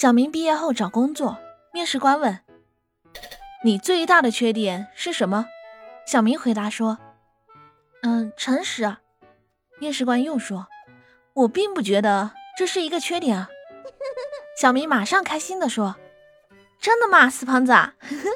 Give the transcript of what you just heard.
小明毕业后找工作，面试官问：“你最大的缺点是什么？”小明回答说：“嗯，诚实。”面试官又说：“我并不觉得这是一个缺点啊。”小明马上开心地说：“真的吗，死胖子？”